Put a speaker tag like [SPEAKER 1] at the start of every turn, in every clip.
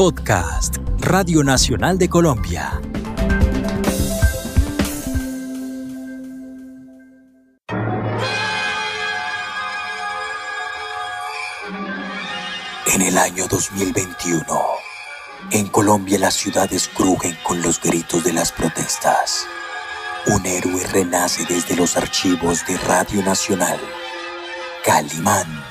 [SPEAKER 1] Podcast, Radio Nacional de Colombia. En el año 2021, en Colombia las ciudades crujen con los gritos de las protestas. Un héroe renace desde los archivos de Radio Nacional. Calimán,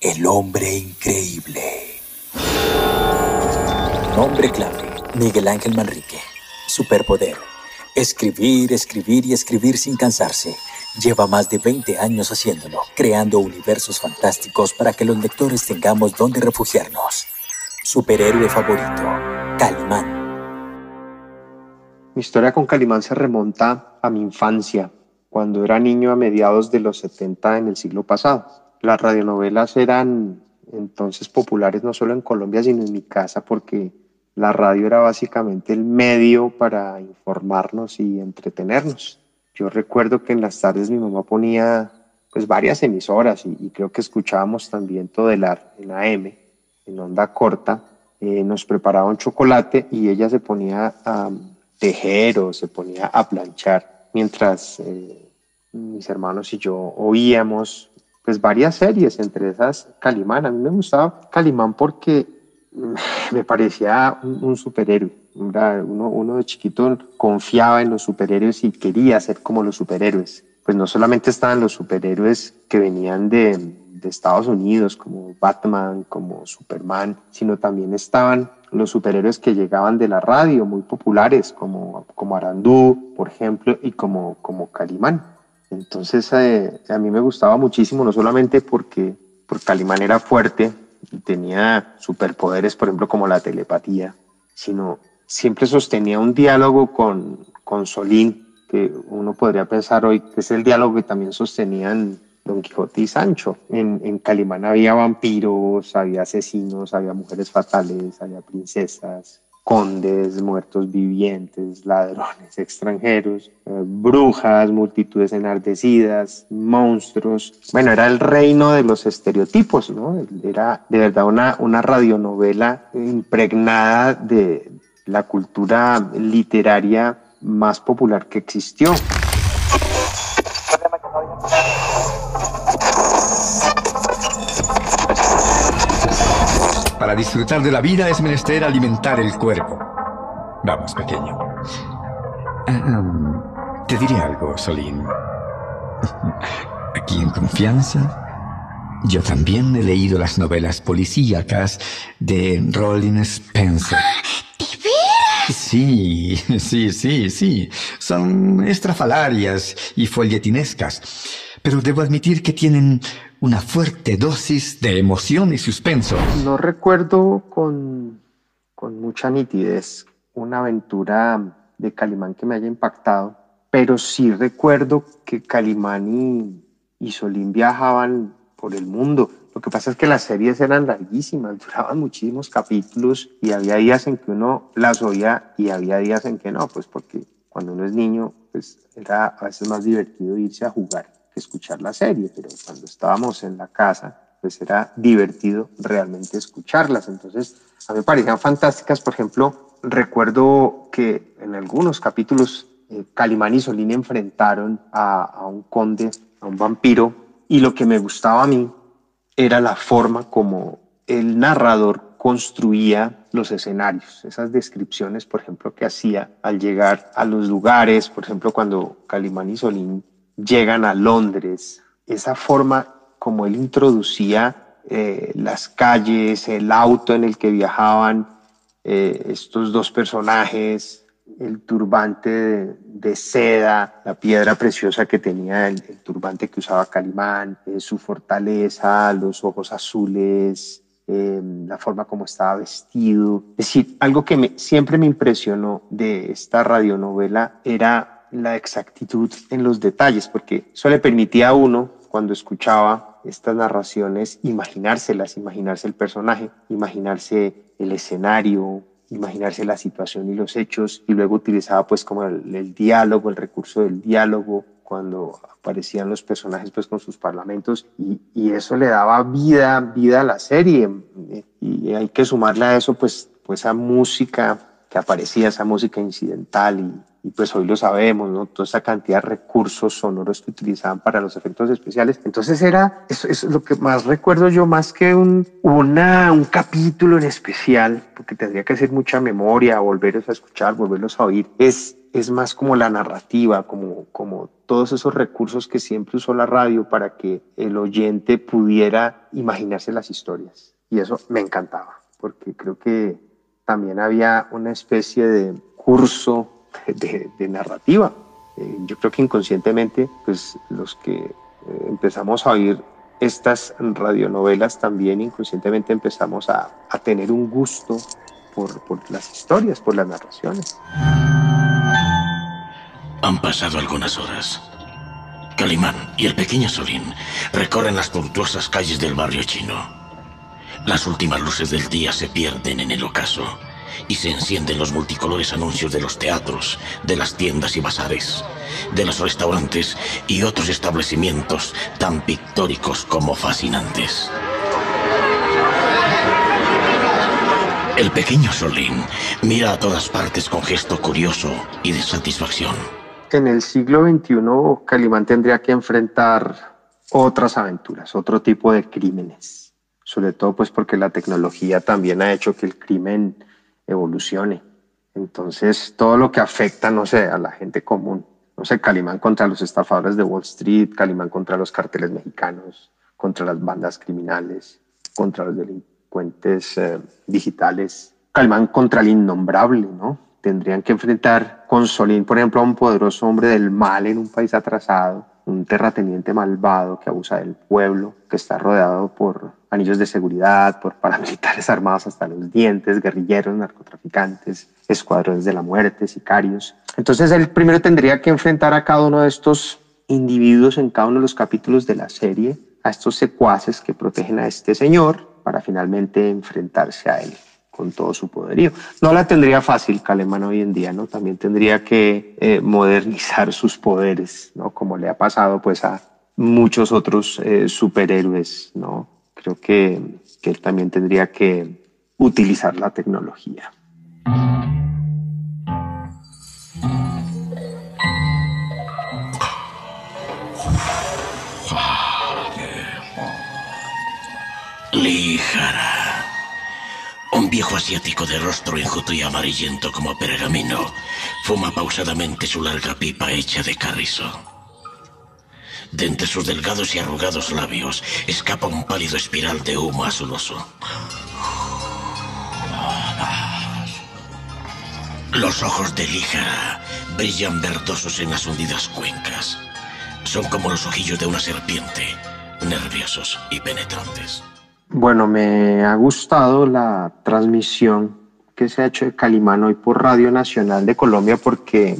[SPEAKER 1] el hombre increíble. Nombre clave, Miguel Ángel Manrique. Superpoder. Escribir, escribir y escribir sin cansarse. Lleva más de 20 años haciéndolo, creando universos fantásticos para que los lectores tengamos donde refugiarnos. Superhéroe favorito, Calimán.
[SPEAKER 2] Mi historia con Calimán se remonta a mi infancia, cuando era niño a mediados de los 70 en el siglo pasado. Las radionovelas eran entonces populares no solo en Colombia, sino en mi casa, porque la radio era básicamente el medio para informarnos y entretenernos. Yo recuerdo que en las tardes mi mamá ponía pues varias emisoras y, creo que escuchábamos también todo el ar en AM, en onda corta. Eh, nos preparaba un chocolate y ella se ponía a tejer o se ponía a planchar mientras eh, mis hermanos y yo oíamos pues varias series, entre esas Calimán. A mí me gustaba Calimán porque me parecía un, superhéroe. Uno, uno de chiquito confiaba en los superhéroes y quería ser como los superhéroes. Pues no solamente estaban los superhéroes que venían de, de Estados Unidos, como Batman, como Superman, sino también estaban los superhéroes que llegaban de la radio, muy populares, como, como Arandú, por ejemplo, y como, como Calimán. Entonces eh, a mí me gustaba muchísimo, no solamente porque, porque Calimán era fuerte tenía superpoderes, por ejemplo, como la telepatía, sino siempre sostenía un diálogo con, con Solín, que uno podría pensar hoy que es el diálogo que también sostenían Don Quijote y Sancho. En, en Calimán había vampiros, había asesinos, había mujeres fatales, había princesas, condes, muertos vivientes, ladrones extranjeros, eh, brujas, multitudes enardecidas, monstruos. Bueno, era el reino de los estereotipos, ¿no? Era de verdad una, una radionovela impregnada de la cultura literaria más popular que existió.
[SPEAKER 3] Para disfrutar de la vida es menester alimentar el cuerpo. Vamos, pequeño. te diré algo, Solín. Aquí en confianza, yo también he leído las novelas policíacas de Rollin Spencer.
[SPEAKER 4] ¿De veras?
[SPEAKER 3] Sí, sí, sí, sí. Son estrafalarias y folletinescas. Pero debo admitir que tienen una fuerte dosis de emoción y suspenso.
[SPEAKER 2] No recuerdo con, mucha nitidez una aventura de Calimán que me haya impactado, pero sí recuerdo que Calimán y, y Solín viajaban por el mundo. Lo que pasa es que las series eran larguísimas, duraban muchísimos capítulos y había días en que uno las oía y había días en que no, pues porque cuando uno es niño, pues era a veces más divertido irse a jugar escuchar la serie, pero cuando estábamos en la casa, pues era divertido realmente escucharlas. Entonces, a mí me parecían fantásticas. Por ejemplo, recuerdo que en algunos capítulos eh, Calimán y Solín enfrentaron a, a un conde, a un vampiro, y lo que me gustaba a mí era la forma como el narrador construía los escenarios, esas descripciones, por ejemplo, que hacía al llegar a los lugares, por ejemplo, cuando Calimán y Solín llegan a Londres, esa forma como él introducía eh, las calles, el auto en el que viajaban eh, estos dos personajes, el turbante de, seda, la piedra preciosa que tenía el, turbante que usaba Calimán, eh, su fortaleza, los ojos azules, la forma como estaba vestido. Es decir, algo que siempre me impresionó de esta radionovela era la exactitud en los detalles, porque eso le permitía a uno, cuando escuchaba estas narraciones, imaginárselas, imaginarse el personaje, imaginarse el escenario, imaginarse la situación y los hechos, y luego utilizaba pues como el, diálogo, el recurso del diálogo, cuando aparecían los personajes pues con sus parlamentos y, y, eso le daba vida, vida a la serie y hay que sumarle a eso pues pues esa música que aparecía, esa música incidental y, y pues hoy lo sabemos, ¿no? Toda esa cantidad de recursos sonoros que utilizaban para los efectos especiales. Entonces era, eso es lo que más recuerdo yo, más que un, una, un capítulo en especial, porque tendría que hacer mucha memoria, volverlos a escuchar, volverlos a oír, es, es más como la narrativa, como, como todos esos recursos que siempre usó la radio para que el oyente pudiera imaginarse las historias. Y eso me encantaba, porque creo que también había una especie de curso de, narrativa. Eh, yo creo que inconscientemente, pues los que eh, empezamos a oír estas radionovelas también inconscientemente empezamos a, a tener un gusto por, por, las historias, por las narraciones.
[SPEAKER 5] Han pasado algunas horas. Calimán y el pequeño Solín recorren las tortuosas calles del barrio chino. Las últimas luces del día se pierden en el ocaso y se encienden los multicolores anuncios de los teatros, de las tiendas y bazares, de los restaurantes y otros establecimientos tan pictóricos como fascinantes. El pequeño Solín mira a todas partes con gesto curioso y de satisfacción.
[SPEAKER 2] En el siglo XXI, Calimán tendría que enfrentar otras aventuras, otro tipo de crímenes, sobre todo pues porque la tecnología también ha hecho que el crimen evolucione. Entonces, todo lo que afecta, no sé, a la gente común, no sé, Calimán contra los estafadores de Wall Street, Calimán contra los carteles mexicanos, contra las bandas criminales, contra los delincuentes eh, digitales, Calimán contra el innombrable, ¿no? Tendrían que enfrentar con Solín, por ejemplo, a un poderoso hombre del mal en un país atrasado, un terrateniente malvado que abusa del pueblo, que está rodeado por anillos de seguridad, por paramilitares armados hasta los dientes, guerrilleros, narcotraficantes, escuadrones de la muerte, sicarios. Entonces él primero tendría que enfrentar a cada uno de estos individuos en cada uno de los capítulos de la serie, a estos secuaces que protegen a este señor para finalmente enfrentarse a él con todo su poderío. No la tendría fácil Calemán hoy en día, ¿no? También tendría que eh, modernizar sus poderes, ¿no? Como le ha pasado pues a muchos otros eh, superhéroes, ¿no? Creo que, que él también tendría que utilizar la tecnología.
[SPEAKER 5] Un viejo asiático de rostro enjuto y amarillento como pergamino fuma pausadamente su larga pipa hecha de carrizo. De entre sus delgados y arrugados labios escapa un pálido espiral de humo azuloso. Los ojos de Líjara brillan verdosos en las hundidas cuencas. Son como los ojillos de una serpiente, nerviosos y penetrantes.
[SPEAKER 2] Bueno, me ha gustado la transmisión que se ha hecho de Calimán hoy por Radio Nacional de Colombia porque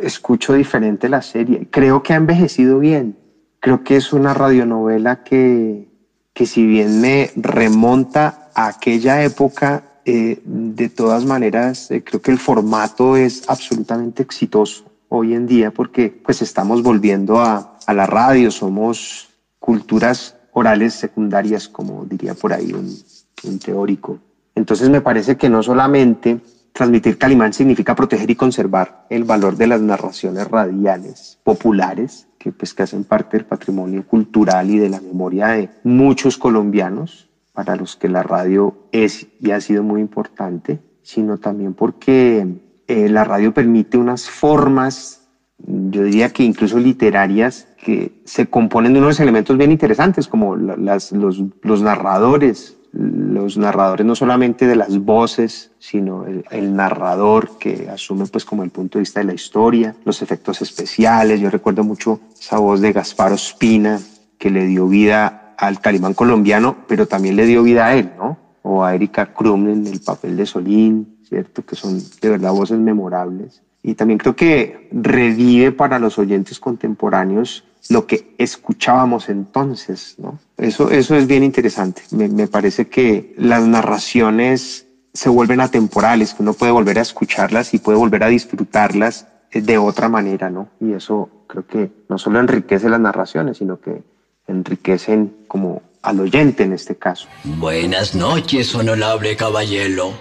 [SPEAKER 2] escucho diferente la serie. Creo que ha envejecido bien. Creo que es una radionovela que, que si bien me remonta a aquella época, eh, de todas maneras eh, creo que el formato es absolutamente exitoso hoy en día porque pues estamos volviendo a, a la radio, somos culturas orales secundarias, como diría por ahí un, teórico. Entonces me parece que no solamente transmitir Calimán significa proteger y conservar el valor de las narraciones radiales populares, que, pues, que hacen parte del patrimonio cultural y de la memoria de muchos colombianos, para los que la radio es y ha sido muy importante, sino también porque eh, la radio permite unas formas yo diría que incluso literarias, que se componen de unos elementos bien interesantes, como las, los, los, narradores, los narradores no solamente de las voces, sino el, narrador que asume pues como el punto de vista de la historia, los efectos especiales. Yo recuerdo mucho esa voz de Gaspar Ospina, que le dio vida al Calimán colombiano, pero también le dio vida a él, ¿no? O a Erika Krum en el papel de Solín, ¿cierto? Que son de verdad voces memorables y también creo que revive para los oyentes contemporáneos lo que escuchábamos entonces, ¿no? Eso, eso es bien interesante. Me, me, parece que las narraciones se vuelven atemporales, que uno puede volver a escucharlas y puede volver a disfrutarlas de otra manera, ¿no? Y eso creo que no solo enriquece las narraciones, sino que enriquecen como al oyente en este caso.
[SPEAKER 6] Buenas noches, honorable caballero.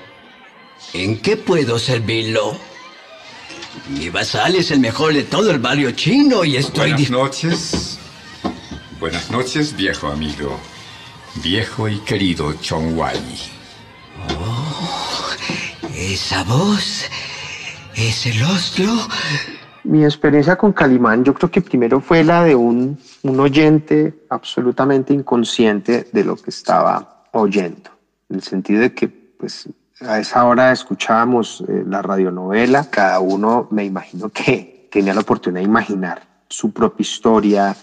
[SPEAKER 6] ¿En qué puedo servirlo? Mi basal es el mejor de todo el barrio chino y estoy...
[SPEAKER 7] Buenas noches. Buenas noches, viejo amigo. Viejo y querido Chong Wai.
[SPEAKER 6] Oh, esa voz, ese rostro.
[SPEAKER 2] Mi experiencia con Calimán yo creo que primero fue la de un, un oyente absolutamente inconsciente de lo que estaba oyendo, en el sentido de que pues a esa hora escuchábamos eh, la radionovela, cada uno me imagino que tenía la oportunidad de imaginar su propia historia,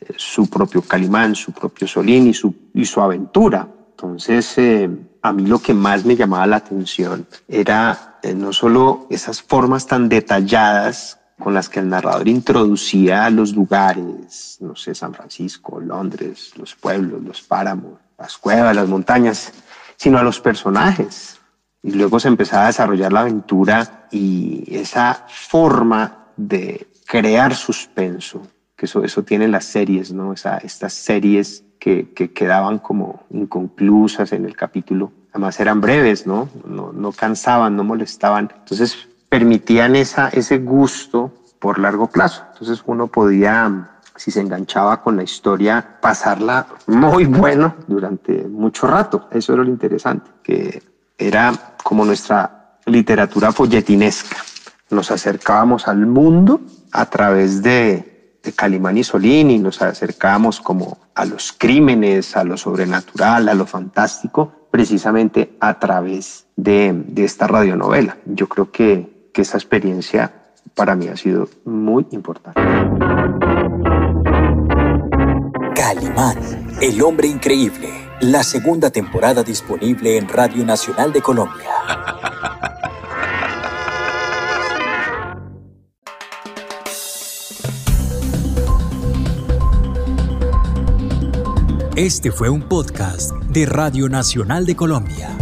[SPEAKER 2] eh, su propio Calimán, su propio Solín y su, y su aventura. Entonces, eh, a mí lo que más me llamaba la atención era no solo esas formas tan detalladas con las que el narrador introducía los lugares, no sé, San Francisco, Londres, los pueblos, los páramos, las cuevas, las montañas, sino a los personajes, y luego se empezaba a desarrollar la aventura y esa forma de crear suspenso, que eso, eso tienen las series, ¿no? Esa, estas series que, que, quedaban como inconclusas en el capítulo, además eran breves, ¿no? No, no cansaban, no molestaban, entonces permitían esa, ese gusto por largo plazo. Entonces uno podía, si se enganchaba con la historia, pasarla muy bueno durante mucho rato. Eso era lo interesante, que era como nuestra literatura folletinesca. Nos acercábamos al mundo a través de, de Calimán y Solín y nos acercábamos como a los crímenes, a lo sobrenatural, a lo fantástico, precisamente a través de, de esta radionovela. Yo creo que, que esa experiencia para mí ha sido muy importante.
[SPEAKER 1] Calimán, el hombre increíble la segunda temporada disponible en Radio Nacional de Colombia. Este fue un podcast de Radio Nacional de Colombia.